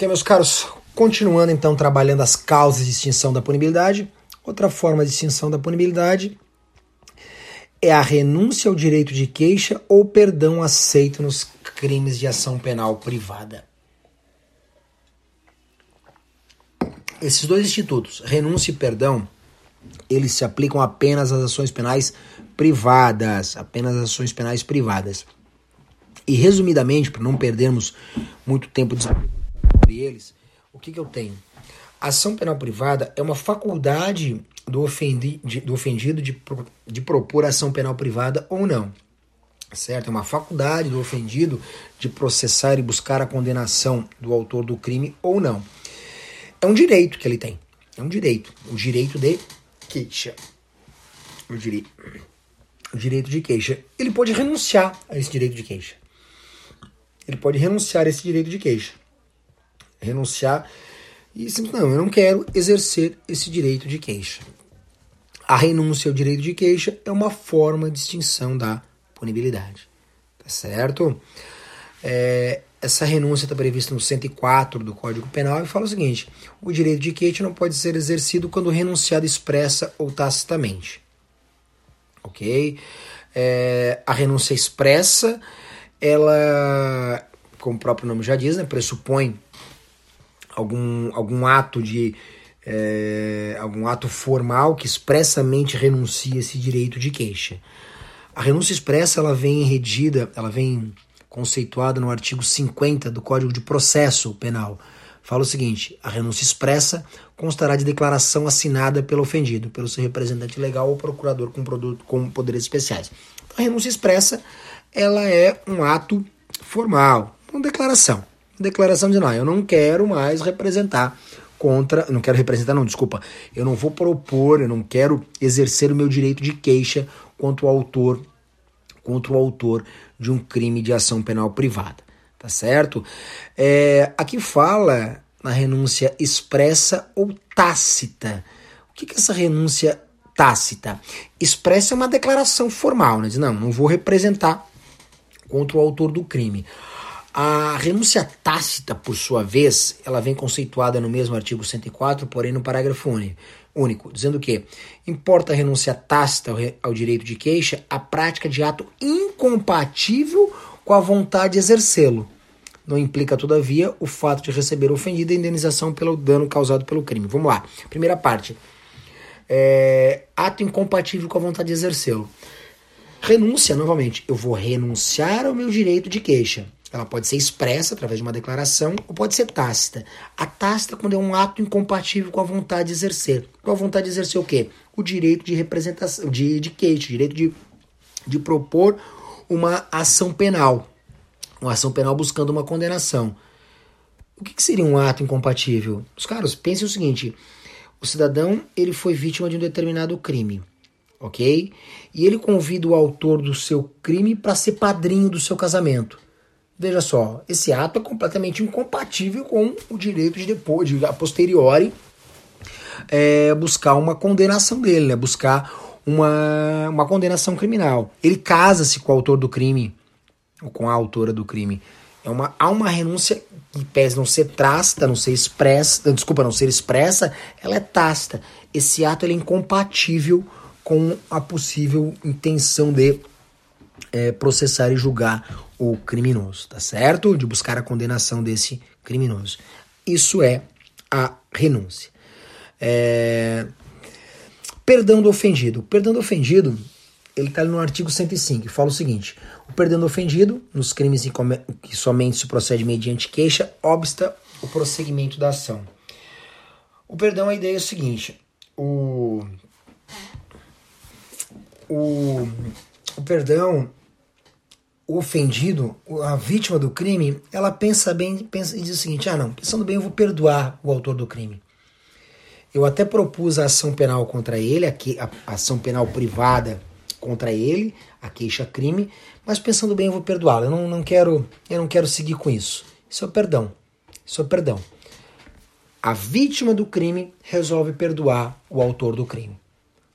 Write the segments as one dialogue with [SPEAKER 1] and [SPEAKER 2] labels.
[SPEAKER 1] Ok, meus caros, continuando então trabalhando as causas de extinção da punibilidade. Outra forma de extinção da punibilidade é a renúncia ao direito de queixa ou perdão aceito nos crimes de ação penal privada. Esses dois institutos, renúncia e perdão, eles se aplicam apenas às ações penais privadas, apenas às ações penais privadas. E resumidamente, para não perdermos muito tempo sobre eles, o que, que eu tenho? Ação penal privada é uma faculdade do, ofendi, de, do ofendido de, de propor ação penal privada ou não. Certo? É uma faculdade do ofendido de processar e buscar a condenação do autor do crime ou não. É um direito que ele tem. É um direito. O direito de queixa. O direito, o direito de queixa. Ele pode renunciar a esse direito de queixa. Ele pode renunciar a esse direito de queixa. Renunciar e simplesmente, não, eu não quero exercer esse direito de queixa. A renúncia ao direito de queixa é uma forma de extinção da punibilidade. Tá certo? É, essa renúncia está prevista no 104 do Código Penal e fala o seguinte: o direito de queixa não pode ser exercido quando renunciado expressa ou tacitamente. Ok? É, a renúncia expressa, ela, como o próprio nome já diz, né, pressupõe algum, algum ato de é, algum ato formal que expressamente renuncia esse direito de queixa. A renúncia expressa ela vem redida, ela vem conceituada no artigo 50 do Código de Processo Penal. Fala o seguinte: a renúncia expressa constará de declaração assinada pelo ofendido, pelo seu representante legal ou procurador com, produto, com poderes especiais. A renúncia expressa ela é um ato formal, uma declaração declaração de não, eu não quero mais representar contra, não quero representar não, desculpa, eu não vou propor, eu não quero exercer o meu direito de queixa contra o autor, contra o autor de um crime de ação penal privada, tá certo? É, aqui fala na renúncia expressa ou tácita. O que, que é essa renúncia tácita? Expressa é uma declaração formal, né? Diz, não, não vou representar contra o autor do crime. A renúncia tácita, por sua vez, ela vem conceituada no mesmo artigo 104, porém no parágrafo único, dizendo que importa a renúncia tácita ao direito de queixa a prática de ato incompatível com a vontade de exercê-lo. Não implica, todavia, o fato de receber ofendido a indenização pelo dano causado pelo crime. Vamos lá. Primeira parte. É, ato incompatível com a vontade de exercê-lo. Renúncia, novamente. Eu vou renunciar ao meu direito de queixa ela pode ser expressa através de uma declaração ou pode ser tácita. A tácita quando é um ato incompatível com a vontade de exercer. Com a vontade de exercer o quê? O direito de representação, de, de queixa, o direito de, de propor uma ação penal. Uma ação penal buscando uma condenação. O que, que seria um ato incompatível? Os caras, pensem o seguinte: o cidadão ele foi vítima de um determinado crime, ok? E ele convida o autor do seu crime para ser padrinho do seu casamento. Veja só, esse ato é completamente incompatível com o direito de depois, de a posteriori, é, buscar uma condenação dele, né? buscar uma, uma condenação criminal. Ele casa-se com o autor do crime, ou com a autora do crime. É uma, há uma renúncia que pese não ser tácita, não ser expressa, desculpa, não ser expressa, ela é tácita. Esse ato é incompatível com a possível intenção de é, processar e julgar o criminoso, tá certo? De buscar a condenação desse criminoso. Isso é a renúncia. É... Perdão do ofendido. O perdão do ofendido, ele está no artigo 105, que fala o seguinte: o perdão do ofendido, nos crimes que somente se procede mediante queixa, obsta o prosseguimento da ação. O perdão, a ideia é o seguinte: o, o o perdão, o ofendido, a vítima do crime, ela pensa bem pensa, e diz o seguinte: ah, não, pensando bem, eu vou perdoar o autor do crime. Eu até propus a ação penal contra ele, a, a ação penal privada contra ele, a queixa-crime, mas pensando bem, eu vou perdoá-lo. Eu não, não, quero, eu não quero seguir com isso. Isso é perdão. Isso é perdão. A vítima do crime resolve perdoar o autor do crime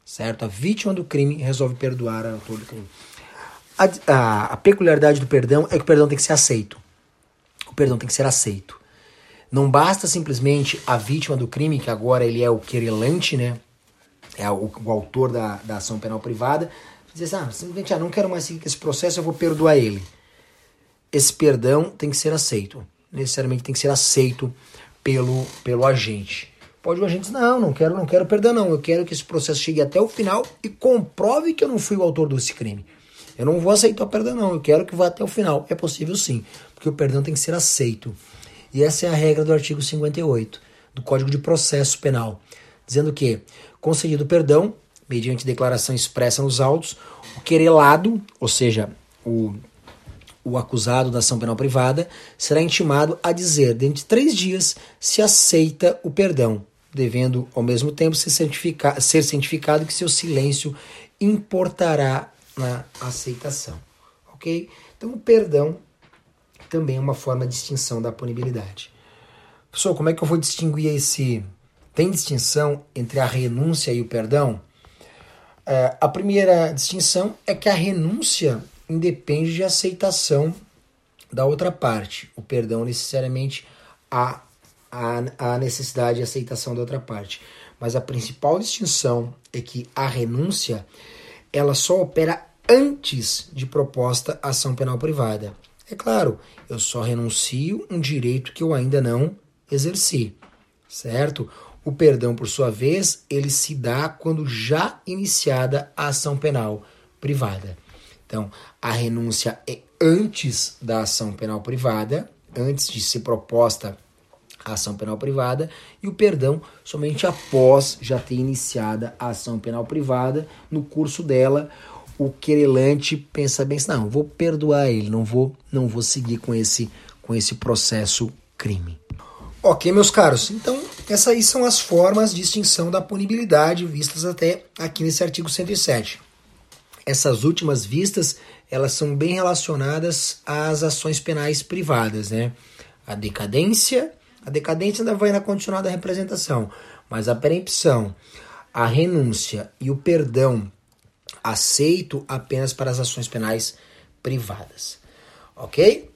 [SPEAKER 1] certo? A vítima do crime resolve perdoar o autor do crime. A, a, a, peculiaridade do perdão é que o perdão tem que ser aceito. O perdão tem que ser aceito. Não basta simplesmente a vítima do crime, que agora ele é o querelante, né? É o, o autor da, da ação penal privada, dizer assim, ah, simplesmente ah, não quero mais seguir esse processo, eu vou perdoar ele. Esse perdão tem que ser aceito. Necessariamente tem que ser aceito pelo, pelo agente. Pode o agente dizer, não, não quero, não quero perdão, não. Eu quero que esse processo chegue até o final e comprove que eu não fui o autor desse crime. Eu não vou aceitar o perdão, não. Eu quero que vá até o final. É possível sim, porque o perdão tem que ser aceito. E essa é a regra do artigo 58 do Código de Processo Penal, dizendo que, concedido perdão, mediante declaração expressa nos autos, o querelado, ou seja, o, o acusado da ação penal privada, será intimado a dizer, dentro de três dias, se aceita o perdão, devendo, ao mesmo tempo, ser, certifica ser cientificado que seu silêncio importará na aceitação. Ok? Então, o perdão também é uma forma de extinção da punibilidade. Professor, como é que eu vou distinguir esse. Tem distinção entre a renúncia e o perdão? É, a primeira distinção é que a renúncia independe de aceitação da outra parte. O perdão necessariamente há a necessidade de aceitação da outra parte. Mas a principal distinção é que a renúncia ela só opera antes de proposta ação penal privada. É claro, eu só renuncio um direito que eu ainda não exerci, certo? O perdão, por sua vez, ele se dá quando já iniciada a ação penal privada. Então, a renúncia é antes da ação penal privada, antes de ser proposta a ação penal privada, e o perdão somente após já ter iniciada a ação penal privada, no curso dela, o querelante pensa bem, não, vou perdoar ele, não vou, não vou seguir com esse, com esse processo crime. Ok, meus caros, então essas aí são as formas de extinção da punibilidade vistas até aqui nesse artigo 107. Essas últimas vistas, elas são bem relacionadas às ações penais privadas, né? A decadência, a decadência ainda vai na continuada representação, mas a perempção, a renúncia e o perdão aceito apenas para as ações penais privadas. Ok?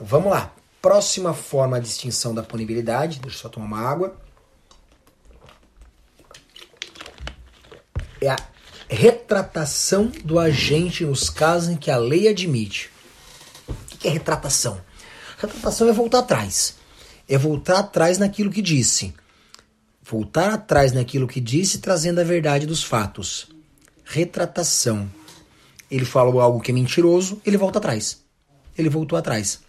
[SPEAKER 1] Vamos lá. Próxima forma de extinção da punibilidade. Deixa eu só tomar uma água. É a retratação do agente nos casos em que a lei admite. O que é retratação? Retratação é voltar atrás. É voltar atrás naquilo que disse. Voltar atrás naquilo que disse, trazendo a verdade dos fatos retratação. Ele falou algo que é mentiroso, ele volta atrás. Ele voltou atrás.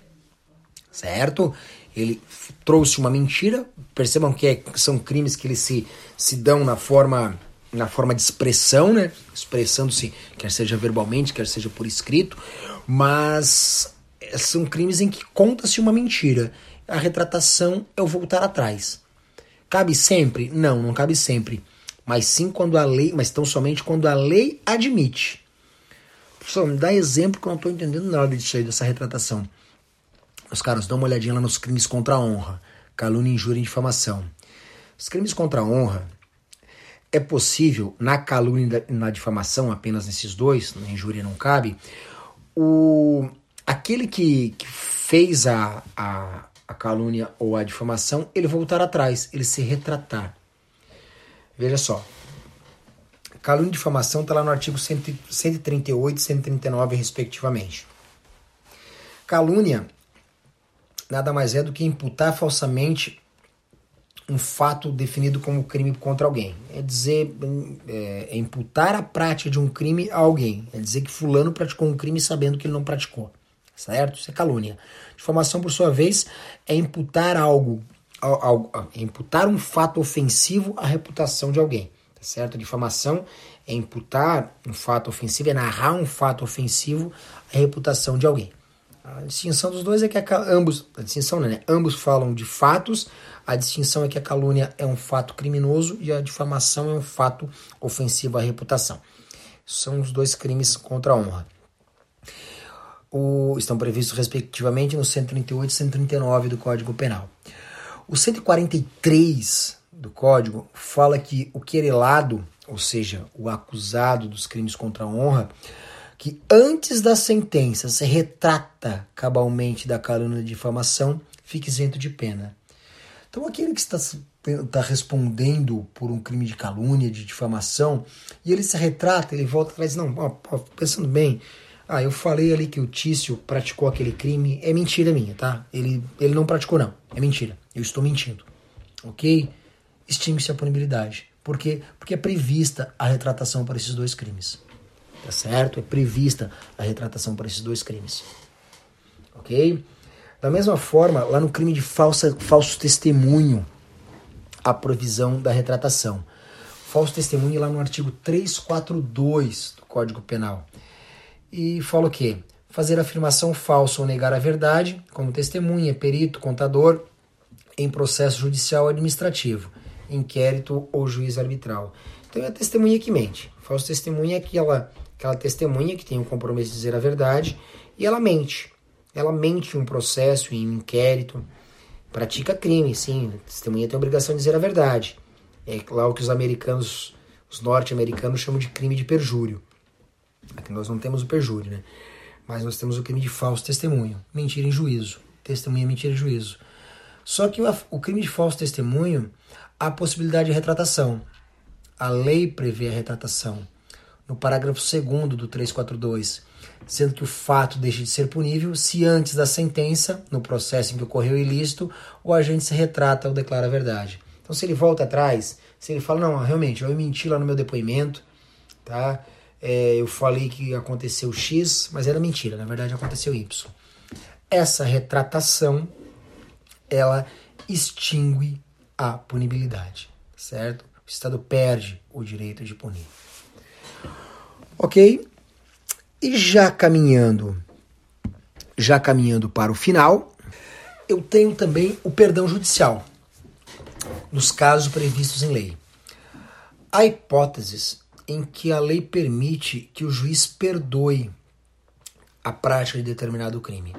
[SPEAKER 1] Certo? Ele trouxe uma mentira. Percebam que é, são crimes que eles se, se dão na forma na forma de expressão, né? Expressando-se, quer seja verbalmente, quer seja por escrito, mas são crimes em que conta-se uma mentira. A retratação é o voltar atrás. Cabe sempre? Não, não cabe sempre mas sim quando a lei, mas tão somente quando a lei admite. Professor, me dá exemplo que eu não estou entendendo nada disso aí, dessa retratação. Os caras dão uma olhadinha lá nos crimes contra a honra, calúnia, injúria e difamação. Os crimes contra a honra é possível, na calúnia e na difamação, apenas nesses dois, na injúria não cabe, o, aquele que, que fez a, a, a calúnia ou a difamação, ele voltar atrás, ele se retratar. Veja só. Calúnia e difamação está lá no artigo 138 e 139, respectivamente. Calúnia nada mais é do que imputar falsamente um fato definido como crime contra alguém. É dizer, é, é imputar a prática de um crime a alguém. É dizer que fulano praticou um crime sabendo que ele não praticou. Certo? Isso é calúnia. Difamação, por sua vez, é imputar algo ao, imputar um fato ofensivo à reputação de alguém, tá certo? Difamação é imputar um fato ofensivo, é narrar um fato ofensivo à reputação de alguém. A distinção dos dois é que a, ambos, a distinção né? Ambos falam de fatos, a distinção é que a calúnia é um fato criminoso e a difamação é um fato ofensivo à reputação. São os dois crimes contra a honra. O, estão previstos respectivamente no 138 e 139 do Código Penal. O 143 do Código fala que o querelado, ou seja, o acusado dos crimes contra a honra, que antes da sentença se retrata cabalmente da calúnia de difamação, fique isento de pena. Então, aquele que está, está respondendo por um crime de calúnia, de difamação, e ele se retrata, ele volta atrás, não, pensando bem, ah, eu falei ali que o Tício praticou aquele crime, é mentira minha, tá? Ele, ele não praticou, não, é mentira, eu estou mentindo, ok? Extingue-se a punibilidade. Por quê? Porque é prevista a retratação para esses dois crimes. Tá certo? É prevista a retratação para esses dois crimes. Ok? Da mesma forma, lá no crime de falsa, falso testemunho, a provisão da retratação. Falso testemunho lá no artigo 342 do Código Penal. E fala o quê? Fazer afirmação falsa ou negar a verdade, como testemunha, perito, contador, em processo judicial ou administrativo, inquérito ou juiz arbitral. Então é a testemunha que mente. Falso testemunha é aquela, aquela testemunha que tem o compromisso de dizer a verdade e ela mente. Ela mente em um processo, em um inquérito, pratica crime, sim. A testemunha tem a obrigação de dizer a verdade. É lá o que os americanos, os norte-americanos chamam de crime de perjúrio. Aqui nós não temos o perjúrio, né? Mas nós temos o crime de falso testemunho, mentira em juízo. Testemunha, mentira em juízo. Só que o, crime de falso testemunho, há possibilidade de retratação. A lei prevê a retratação. No parágrafo 2 do 342, sendo que o fato deixa de ser punível se antes da sentença, no processo em que ocorreu o ilícito, o agente se retrata ou declara a verdade. Então, se ele volta atrás, se ele fala, não, realmente, eu menti lá no meu depoimento, tá? É, eu falei que aconteceu X, mas era mentira, na verdade aconteceu Y. Essa retratação, ela extingue a punibilidade, certo? O Estado perde o direito de punir. Ok? E já caminhando, já caminhando para o final, eu tenho também o perdão judicial nos casos previstos em lei. Há hipóteses em que a lei permite que o juiz perdoe a prática de determinado crime.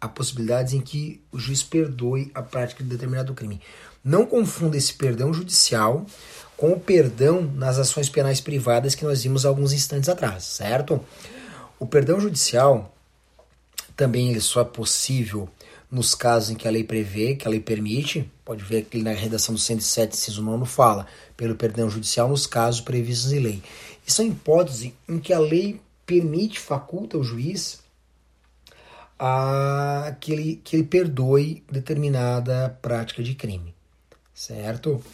[SPEAKER 1] Há possibilidades em que o juiz perdoe a prática de determinado crime. Não confunda esse perdão judicial com o perdão nas ações penais privadas que nós vimos alguns instantes atrás, certo? O perdão judicial também só é possível nos casos em que a lei prevê, que a lei permite, pode ver que na redação do 107, inciso 9, fala pelo perdão judicial nos casos previstos em lei. Isso é hipótese em que a lei permite, faculta o juiz a que ele, que ele perdoe determinada prática de crime, certo?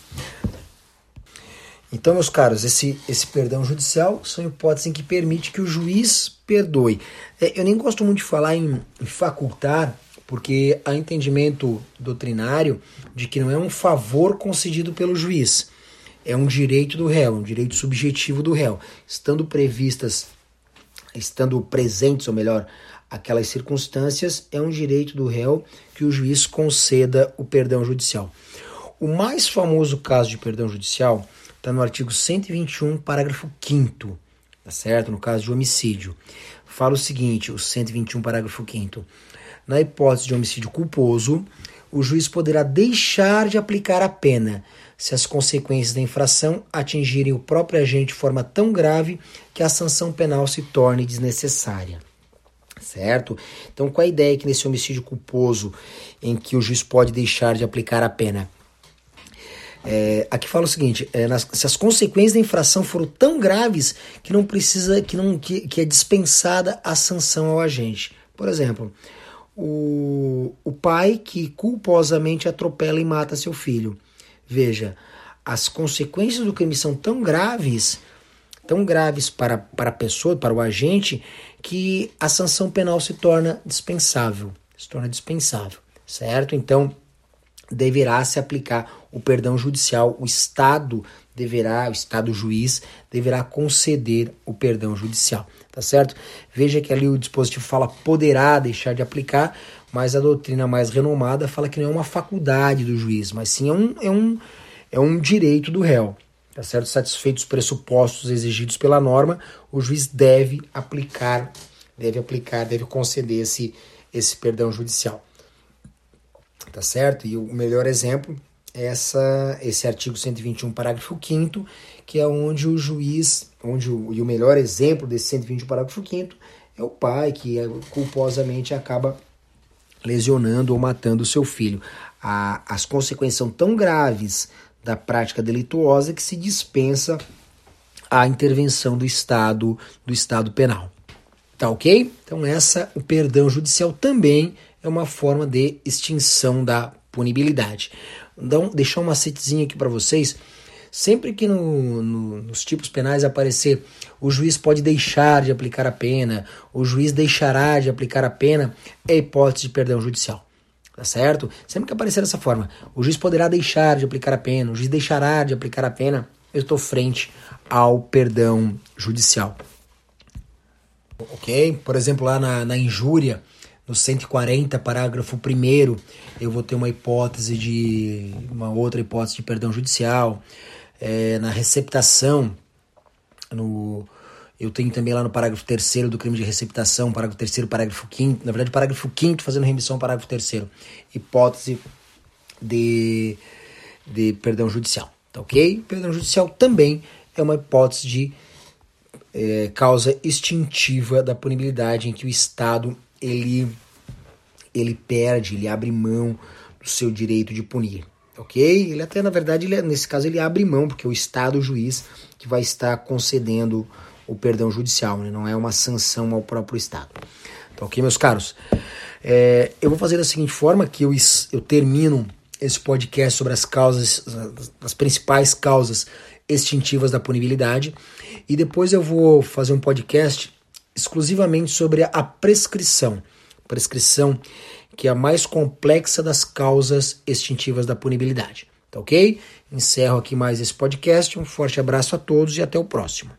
[SPEAKER 1] Então, meus caros, esse, esse perdão judicial são hipóteses em que permite que o juiz perdoe. É, eu nem gosto muito de falar em, em facultar, porque há entendimento doutrinário de que não é um favor concedido pelo juiz, é um direito do réu, um direito subjetivo do réu. Estando previstas, estando presentes, ou melhor, aquelas circunstâncias, é um direito do réu que o juiz conceda o perdão judicial. O mais famoso caso de perdão judicial está no artigo 121, parágrafo 5 tá certo? No caso de homicídio. Fala o seguinte, o 121, parágrafo 5 Na hipótese de homicídio culposo, o juiz poderá deixar de aplicar a pena se as consequências da infração atingirem o próprio agente de forma tão grave que a sanção penal se torne desnecessária. Certo? Então, qual a ideia que nesse homicídio culposo, em que o juiz pode deixar de aplicar a pena? É, aqui fala o seguinte: é, nas, se as consequências da infração foram tão graves que não precisa, que não que, que é dispensada a sanção ao agente. Por exemplo, o, o pai que culposamente atropela e mata seu filho. Veja, as consequências do crime são tão graves, tão graves para, para a pessoa, para o agente, que a sanção penal se torna dispensável. Se torna dispensável, certo? Então, deverá se aplicar o perdão judicial, o Estado deverá, o Estado juiz deverá conceder o perdão judicial, tá certo? Veja que ali o dispositivo fala poderá deixar de aplicar, mas a doutrina mais renomada fala que não é uma faculdade do juiz, mas sim é um, é um, é um direito do réu, tá certo? Satisfeitos os pressupostos exigidos pela norma, o juiz deve aplicar, deve aplicar, deve conceder esse, esse perdão judicial tá certo? E o melhor exemplo é essa, esse artigo 121, parágrafo 5 que é onde o juiz, onde o, e o melhor exemplo desse 121, parágrafo 5 é o pai que é, culposamente acaba lesionando ou matando o seu filho. A, as consequências são tão graves da prática delituosa que se dispensa a intervenção do Estado, do Estado penal. Tá ok? Então essa, o perdão judicial também é uma forma de extinção da punibilidade. Então, deixar um macetezinho aqui para vocês. Sempre que no, no, nos tipos penais aparecer o juiz pode deixar de aplicar a pena, o juiz deixará de aplicar a pena, é hipótese de perdão judicial. Tá certo? Sempre que aparecer dessa forma, o juiz poderá deixar de aplicar a pena, o juiz deixará de aplicar a pena, eu estou frente ao perdão judicial. Ok? Por exemplo, lá na, na injúria, no 140, parágrafo 1, eu vou ter uma hipótese de. uma outra hipótese de perdão judicial. É, na receptação, no, eu tenho também lá no parágrafo 3 do crime de receptação, parágrafo 3 parágrafo 5 na verdade, parágrafo 5 fazendo remissão parágrafo 3 hipótese de, de perdão judicial, tá ok? Perdão judicial também é uma hipótese de é, causa extintiva da punibilidade em que o Estado ele, ele perde, ele abre mão do seu direito de punir, ok? Ele até, na verdade, ele, nesse caso, ele abre mão, porque é o Estado, o juiz, que vai estar concedendo o perdão judicial, né? não é uma sanção ao próprio Estado. Tá ok, meus caros? É, eu vou fazer da seguinte forma que eu, eu termino esse podcast sobre as causas, as principais causas extintivas da punibilidade e depois eu vou fazer um podcast exclusivamente sobre a prescrição. Prescrição que é a mais complexa das causas extintivas da punibilidade. Tá ok? Encerro aqui mais esse podcast. Um forte abraço a todos e até o próximo.